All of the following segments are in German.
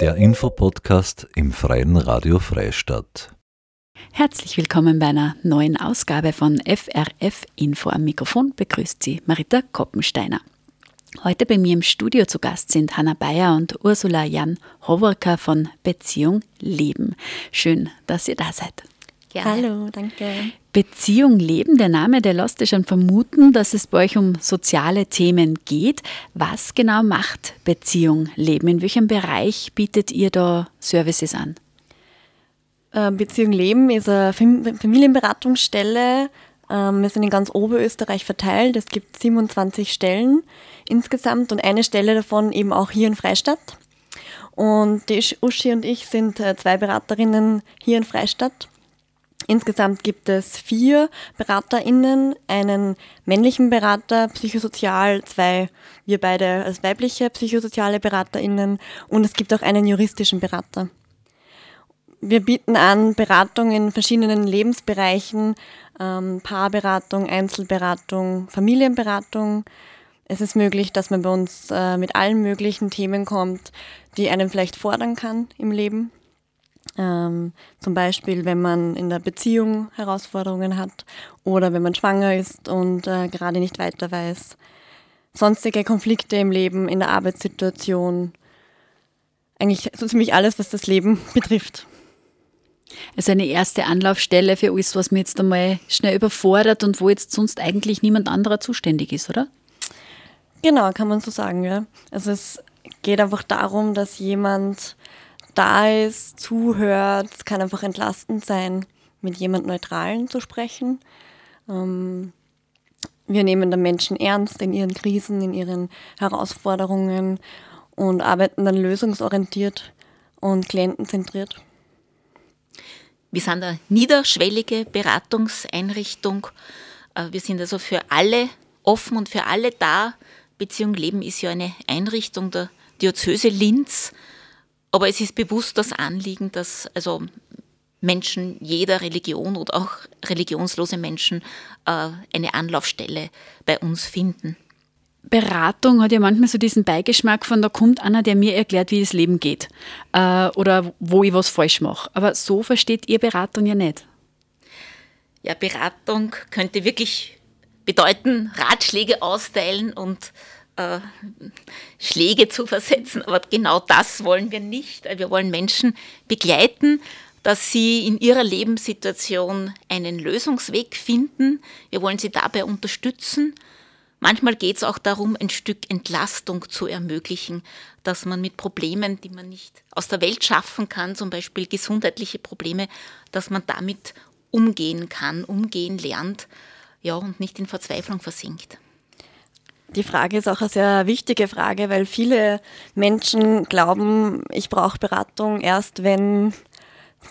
Der Infopodcast im Freien Radio Freistadt. Herzlich willkommen bei einer neuen Ausgabe von FRF Info. Am Mikrofon begrüßt Sie Marita Koppensteiner. Heute bei mir im Studio zu Gast sind Hanna Bayer und Ursula Jan Howorka von Beziehung Leben. Schön, dass ihr da seid. Gerne. Hallo, danke. Beziehung Leben, der Name, der lässt ja schon vermuten, dass es bei euch um soziale Themen geht. Was genau macht Beziehung Leben? In welchem Bereich bietet ihr da Services an? Äh, Beziehung Leben ist eine Familienberatungsstelle. Ähm, wir sind in ganz Oberösterreich verteilt. Es gibt 27 Stellen insgesamt und eine Stelle davon eben auch hier in Freistadt. Und Uschi und ich sind äh, zwei Beraterinnen hier in Freistadt. Insgesamt gibt es vier BeraterInnen, einen männlichen Berater, psychosozial, zwei, wir beide als weibliche psychosoziale BeraterInnen und es gibt auch einen juristischen Berater. Wir bieten an Beratung in verschiedenen Lebensbereichen, ähm, Paarberatung, Einzelberatung, Familienberatung. Es ist möglich, dass man bei uns äh, mit allen möglichen Themen kommt, die einen vielleicht fordern kann im Leben. Ähm, zum Beispiel, wenn man in der Beziehung Herausforderungen hat oder wenn man schwanger ist und äh, gerade nicht weiter weiß. Sonstige Konflikte im Leben, in der Arbeitssituation. Eigentlich so ziemlich alles, was das Leben betrifft. Also eine erste Anlaufstelle für alles, was mir jetzt einmal schnell überfordert und wo jetzt sonst eigentlich niemand anderer zuständig ist, oder? Genau, kann man so sagen, ja. Also es geht einfach darum, dass jemand da ist, zuhört. Es kann einfach entlastend sein, mit jemand Neutralen zu sprechen. Ähm, wir nehmen den Menschen ernst in ihren Krisen, in ihren Herausforderungen und arbeiten dann lösungsorientiert und klientenzentriert. Wir sind eine niederschwellige Beratungseinrichtung. Äh, wir sind also für alle offen und für alle da. Beziehung Leben ist ja eine Einrichtung der Diözese Linz aber es ist bewusst das Anliegen, dass also Menschen jeder Religion oder auch religionslose Menschen äh, eine Anlaufstelle bei uns finden. Beratung hat ja manchmal so diesen Beigeschmack von, da kommt einer, der mir erklärt, wie das Leben geht äh, oder wo ich was falsch mache. Aber so versteht ihr Beratung ja nicht. Ja, Beratung könnte wirklich bedeuten, Ratschläge austeilen und äh, Schläge zu versetzen, aber genau das wollen wir nicht. Wir wollen Menschen begleiten, dass sie in ihrer Lebenssituation einen Lösungsweg finden. Wir wollen sie dabei unterstützen. Manchmal geht es auch darum, ein Stück Entlastung zu ermöglichen, dass man mit Problemen, die man nicht aus der Welt schaffen kann, zum Beispiel gesundheitliche Probleme, dass man damit umgehen kann, umgehen lernt, ja, und nicht in Verzweiflung versinkt. Die Frage ist auch eine sehr wichtige Frage, weil viele Menschen glauben, ich brauche Beratung erst, wenn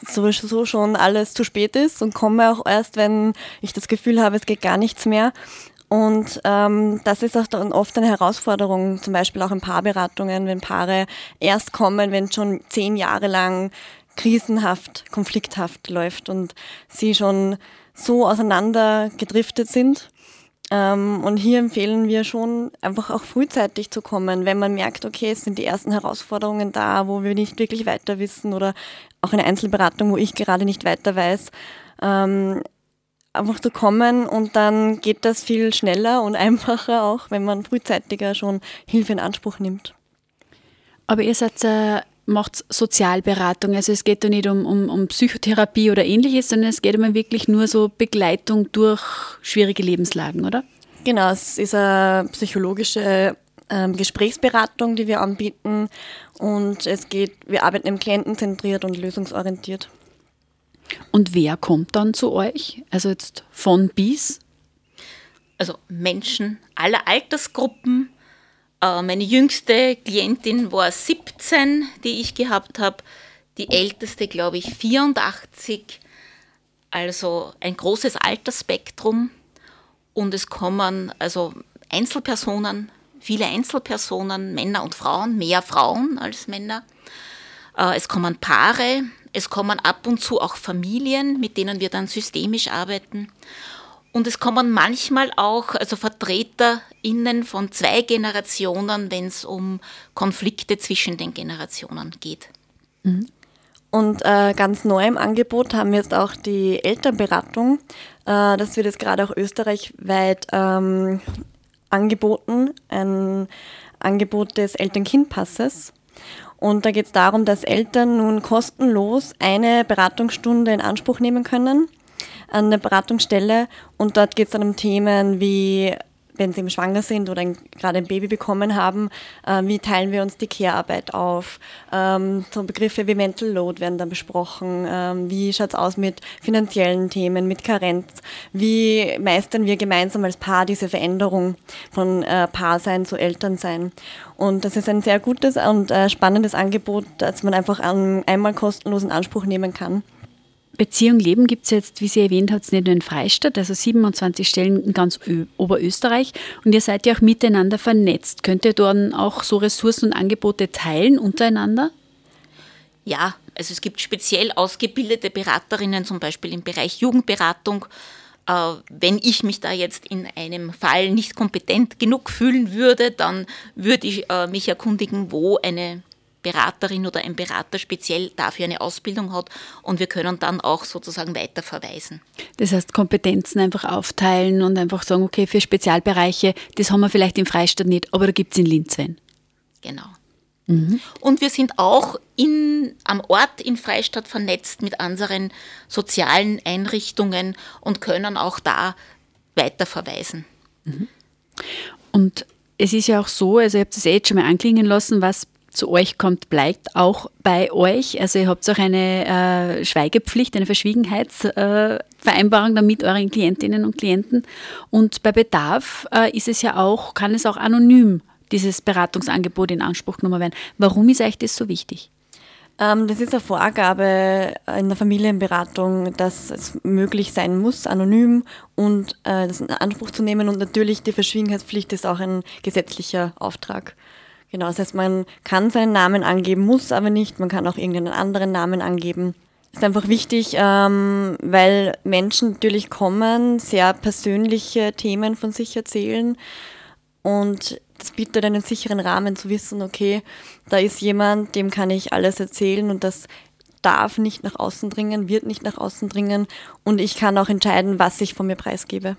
sowieso schon alles zu spät ist und komme auch erst, wenn ich das Gefühl habe, es geht gar nichts mehr. Und ähm, das ist auch dann oft eine Herausforderung, zum Beispiel auch in Paarberatungen, wenn Paare erst kommen, wenn schon zehn Jahre lang krisenhaft, konflikthaft läuft und sie schon so auseinander gedriftet sind ähm, und hier empfehlen wir schon, einfach auch frühzeitig zu kommen, wenn man merkt, okay, es sind die ersten Herausforderungen da, wo wir nicht wirklich weiter wissen oder auch eine Einzelberatung, wo ich gerade nicht weiter weiß. Ähm, einfach zu kommen und dann geht das viel schneller und einfacher auch, wenn man frühzeitiger schon Hilfe in Anspruch nimmt. Aber ihr seid äh, macht Sozialberatung. Also es geht da nicht um, um, um Psychotherapie oder ähnliches, sondern es geht um wirklich nur so Begleitung durch schwierige Lebenslagen, oder? Genau, es ist eine psychologische ähm, Gesprächsberatung, die wir anbieten und es geht, wir arbeiten im klientenzentriert und lösungsorientiert. Und wer kommt dann zu euch? Also jetzt von bis? Also Menschen aller Altersgruppen, meine jüngste Klientin war 17, die ich gehabt habe. Die älteste, glaube ich, 84. Also ein großes Altersspektrum. Und es kommen also Einzelpersonen, viele Einzelpersonen, Männer und Frauen, mehr Frauen als Männer. Äh, es kommen Paare, es kommen ab und zu auch Familien, mit denen wir dann systemisch arbeiten. Und es kommen manchmal auch also VertreterInnen von zwei Generationen, wenn es um Konflikte zwischen den Generationen geht. Mhm. Und äh, ganz neu im Angebot haben wir jetzt auch die Elternberatung. Äh, das wird jetzt gerade auch österreichweit ähm, angeboten, ein Angebot des Eltern-Kind-Passes. Und da geht es darum, dass Eltern nun kostenlos eine Beratungsstunde in Anspruch nehmen können an der Beratungsstelle. Und dort geht es dann um Themen wie wenn sie eben schwanger sind oder ein, gerade ein Baby bekommen haben, äh, wie teilen wir uns die Care-Arbeit auf? Ähm, so Begriffe wie Mental Load werden dann besprochen. Ähm, wie schaut es aus mit finanziellen Themen, mit Karenz? Wie meistern wir gemeinsam als Paar diese Veränderung von äh, Paarsein zu Elternsein? Und das ist ein sehr gutes und äh, spannendes Angebot, das man einfach an, einmal kostenlos in Anspruch nehmen kann. Beziehung Leben gibt es jetzt, wie Sie erwähnt hat, nicht nur in Freistadt, also 27 Stellen in ganz Ö Oberösterreich. Und ihr seid ja auch miteinander vernetzt. Könnt ihr dann auch so Ressourcen und Angebote teilen untereinander? Ja, also es gibt speziell ausgebildete Beraterinnen, zum Beispiel im Bereich Jugendberatung. Äh, wenn ich mich da jetzt in einem Fall nicht kompetent genug fühlen würde, dann würde ich äh, mich erkundigen, wo eine Beraterin oder ein Berater speziell dafür eine Ausbildung hat und wir können dann auch sozusagen weiterverweisen. Das heißt, Kompetenzen einfach aufteilen und einfach sagen, okay, für Spezialbereiche, das haben wir vielleicht in Freistadt nicht, aber da gibt es in Linz wen. Genau. Mhm. Und wir sind auch in, am Ort in Freistadt vernetzt mit anderen sozialen Einrichtungen und können auch da weiterverweisen. Mhm. Und es ist ja auch so, also ihr habt es eh jetzt schon mal anklingen lassen, was zu euch kommt, bleibt auch bei euch. Also ihr habt auch eine äh, Schweigepflicht, eine Verschwiegenheitsvereinbarung äh, mit euren Klientinnen und Klienten. Und bei Bedarf äh, ist es ja auch, kann es auch anonym dieses Beratungsangebot in Anspruch genommen werden. Warum ist euch das so wichtig? Ähm, das ist eine Vorgabe in der Familienberatung, dass es möglich sein muss, anonym und äh, das in Anspruch zu nehmen. Und natürlich die Verschwiegenheitspflicht ist auch ein gesetzlicher Auftrag. Genau, das heißt, man kann seinen Namen angeben, muss aber nicht. Man kann auch irgendeinen anderen Namen angeben. Ist einfach wichtig, ähm, weil Menschen natürlich kommen, sehr persönliche Themen von sich erzählen und das bietet einen sicheren Rahmen zu wissen, okay, da ist jemand, dem kann ich alles erzählen und das darf nicht nach außen dringen, wird nicht nach außen dringen und ich kann auch entscheiden, was ich von mir preisgebe.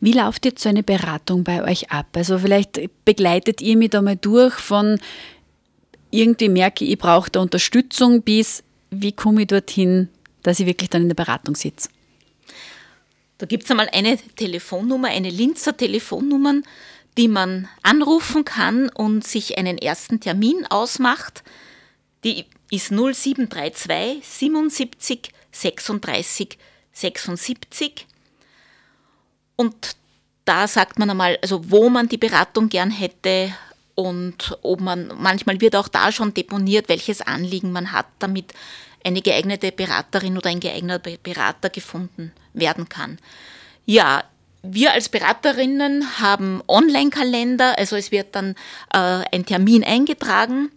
Wie läuft jetzt so eine Beratung bei euch ab? Also vielleicht begleitet ihr mich da mal durch von irgendwie merke ich, ich brauche da Unterstützung bis wie komme ich dorthin, dass ich wirklich dann in der Beratung sitze? Da gibt es einmal eine Telefonnummer, eine Linzer Telefonnummer, die man anrufen kann und sich einen ersten Termin ausmacht. Die ist 0732 77 36 76. Und da sagt man einmal, also wo man die Beratung gern hätte und ob man, manchmal wird auch da schon deponiert, welches Anliegen man hat, damit eine geeignete Beraterin oder ein geeigneter Berater gefunden werden kann. Ja, wir als Beraterinnen haben Online-Kalender, also es wird dann äh, ein Termin eingetragen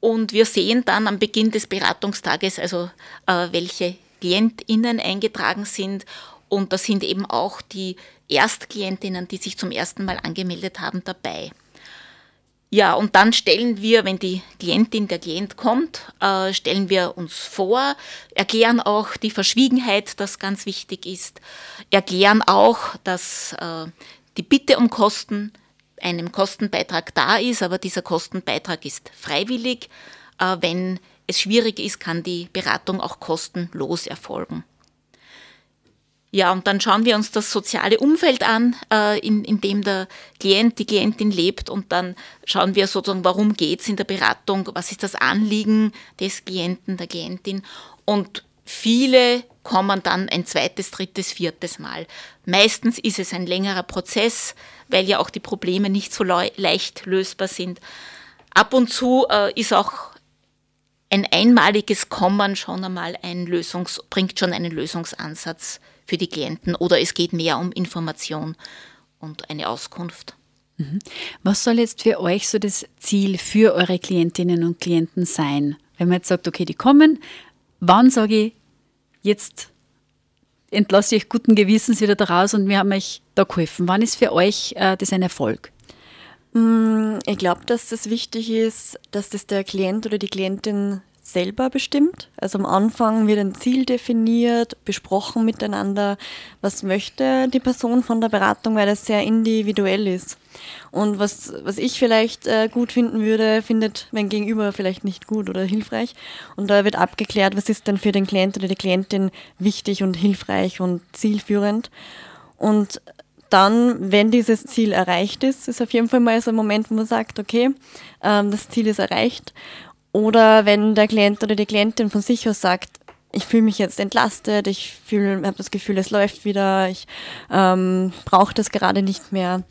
und wir sehen dann am Beginn des Beratungstages, also äh, welche KlientInnen eingetragen sind und da sind eben auch die Erstklientinnen, die sich zum ersten Mal angemeldet haben, dabei. Ja, und dann stellen wir, wenn die Klientin, der Klient kommt, äh, stellen wir uns vor, erklären auch die Verschwiegenheit, das ganz wichtig ist, erklären auch, dass äh, die Bitte um Kosten einem Kostenbeitrag da ist, aber dieser Kostenbeitrag ist freiwillig. Äh, wenn es schwierig ist, kann die Beratung auch kostenlos erfolgen. Ja, und dann schauen wir uns das soziale Umfeld an, äh, in, in dem der Klient, die Klientin lebt und dann schauen wir sozusagen, warum geht es in der Beratung, was ist das Anliegen des Klienten, der Klientin und viele kommen dann ein zweites, drittes, viertes Mal. Meistens ist es ein längerer Prozess, weil ja auch die Probleme nicht so leicht lösbar sind. Ab und zu äh, ist auch ein einmaliges Kommen schon einmal ein Lösungs, bringt schon einen Lösungsansatz für die Klienten oder es geht mehr um Information und eine Auskunft. Mhm. Was soll jetzt für euch so das Ziel für eure Klientinnen und Klienten sein? Wenn man jetzt sagt, okay, die kommen, wann sage ich, jetzt entlasse ich euch guten Gewissens wieder daraus und wir haben euch da geholfen. Wann ist für euch äh, das ein Erfolg? Mm, ich glaube, dass das wichtig ist, dass das der Klient oder die Klientin selber bestimmt. Also am Anfang wird ein Ziel definiert, besprochen miteinander, was möchte die Person von der Beratung, weil das sehr individuell ist. Und was, was ich vielleicht äh, gut finden würde, findet mein Gegenüber vielleicht nicht gut oder hilfreich. Und da wird abgeklärt, was ist denn für den Klient oder die Klientin wichtig und hilfreich und zielführend. Und dann, wenn dieses Ziel erreicht ist, ist auf jeden Fall mal so ein Moment, wo man sagt, okay, ähm, das Ziel ist erreicht. Oder wenn der Klient oder die Klientin von sich aus sagt, ich fühle mich jetzt entlastet, ich habe das Gefühl, es läuft wieder, ich ähm, brauche das gerade nicht mehr.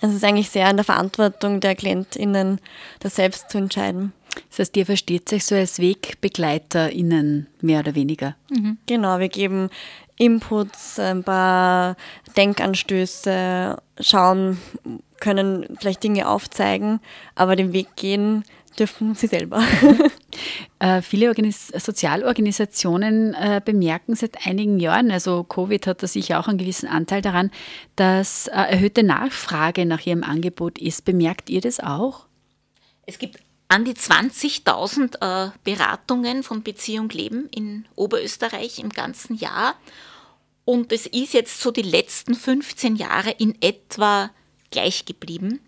Es ist eigentlich sehr in der Verantwortung der KlientInnen, das selbst zu entscheiden. Das heißt, ihr versteht sich so als WegbegleiterInnen mehr oder weniger. Mhm. Genau, wir geben Inputs, ein paar Denkanstöße, schauen, können vielleicht Dinge aufzeigen, aber den Weg gehen dürfen sie selber. äh, viele Organis Sozialorganisationen äh, bemerken seit einigen Jahren, also Covid hat da sicher auch einen gewissen Anteil daran, dass äh, erhöhte Nachfrage nach ihrem Angebot ist. Bemerkt ihr das auch? Es gibt an die 20.000 äh, Beratungen von Beziehung Leben in Oberösterreich im ganzen Jahr. Und es ist jetzt so die letzten 15 Jahre in etwa gleich geblieben.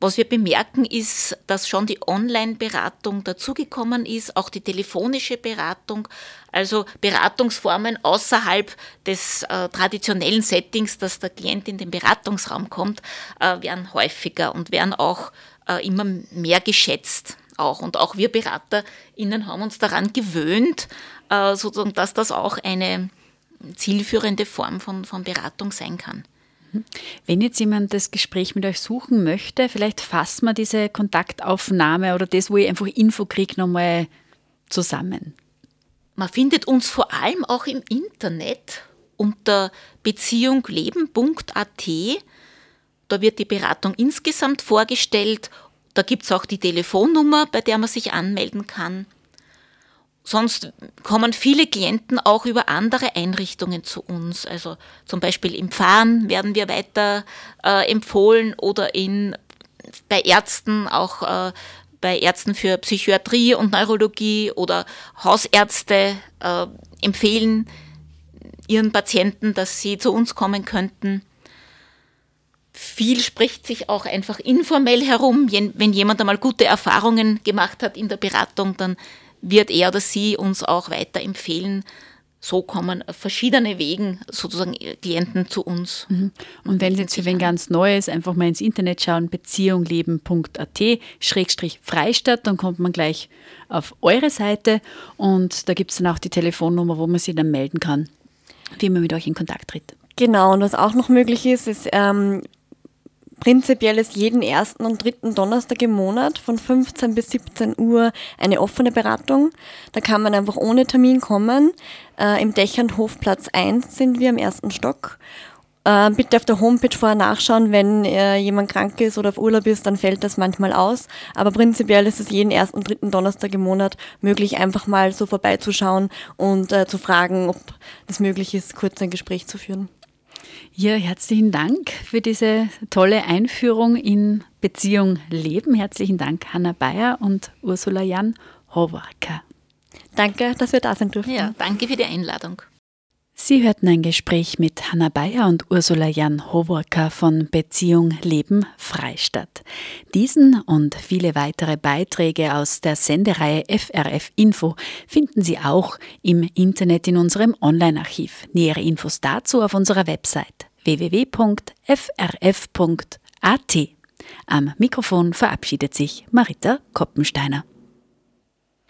Was wir bemerken, ist, dass schon die Online-Beratung dazugekommen ist, auch die telefonische Beratung, also Beratungsformen außerhalb des äh, traditionellen Settings, dass der Klient in den Beratungsraum kommt, äh, werden häufiger und werden auch äh, immer mehr geschätzt. Auch. Und auch wir BeraterInnen haben uns daran gewöhnt, äh, sozusagen, dass das auch eine zielführende Form von, von Beratung sein kann. Wenn jetzt jemand das Gespräch mit euch suchen möchte, vielleicht fassen wir diese Kontaktaufnahme oder das, wo ich einfach Info kriege, nochmal zusammen. Man findet uns vor allem auch im Internet unter beziehungleben.at. Da wird die Beratung insgesamt vorgestellt. Da gibt es auch die Telefonnummer, bei der man sich anmelden kann. Sonst kommen viele Klienten auch über andere Einrichtungen zu uns. Also zum Beispiel im Fahren werden wir weiter äh, empfohlen oder in, bei Ärzten, auch äh, bei Ärzten für Psychiatrie und Neurologie oder Hausärzte äh, empfehlen ihren Patienten, dass sie zu uns kommen könnten. Viel spricht sich auch einfach informell herum. Wenn jemand einmal gute Erfahrungen gemacht hat in der Beratung, dann wird er oder sie uns auch weiterempfehlen. So kommen verschiedene Wegen sozusagen Klienten zu uns. Mhm. Und wenn es jetzt für wen ganz neu ist, einfach mal ins Internet schauen, beziehungleben.at, Schrägstrich Freistadt, dann kommt man gleich auf eure Seite und da gibt es dann auch die Telefonnummer, wo man sich dann melden kann, wie man mit euch in Kontakt tritt. Genau, und was auch noch möglich ist, ist, ähm, Prinzipiell ist jeden ersten und dritten Donnerstag im Monat von 15 bis 17 Uhr eine offene Beratung. Da kann man einfach ohne Termin kommen. Äh, Im Dächernhofplatz 1 sind wir im ersten Stock. Äh, bitte auf der Homepage vorher nachschauen, wenn äh, jemand krank ist oder auf Urlaub ist, dann fällt das manchmal aus. Aber prinzipiell ist es jeden ersten und dritten Donnerstag im Monat möglich, einfach mal so vorbeizuschauen und äh, zu fragen, ob es möglich ist, kurz ein Gespräch zu führen. Ja, herzlichen Dank für diese tolle Einführung in Beziehung Leben. Herzlichen Dank, Hanna Bayer und Ursula Jan Howarker. Danke, dass wir da sind dürfen. Ja, danke für die Einladung. Sie hörten ein Gespräch mit Hanna Bayer und Ursula Jan Howorker von Beziehung Leben Freistadt. Diesen und viele weitere Beiträge aus der Sendereihe FRF Info finden Sie auch im Internet in unserem Online-Archiv. Nähere Infos dazu auf unserer Website www.frf.at. Am Mikrofon verabschiedet sich Marita Koppensteiner.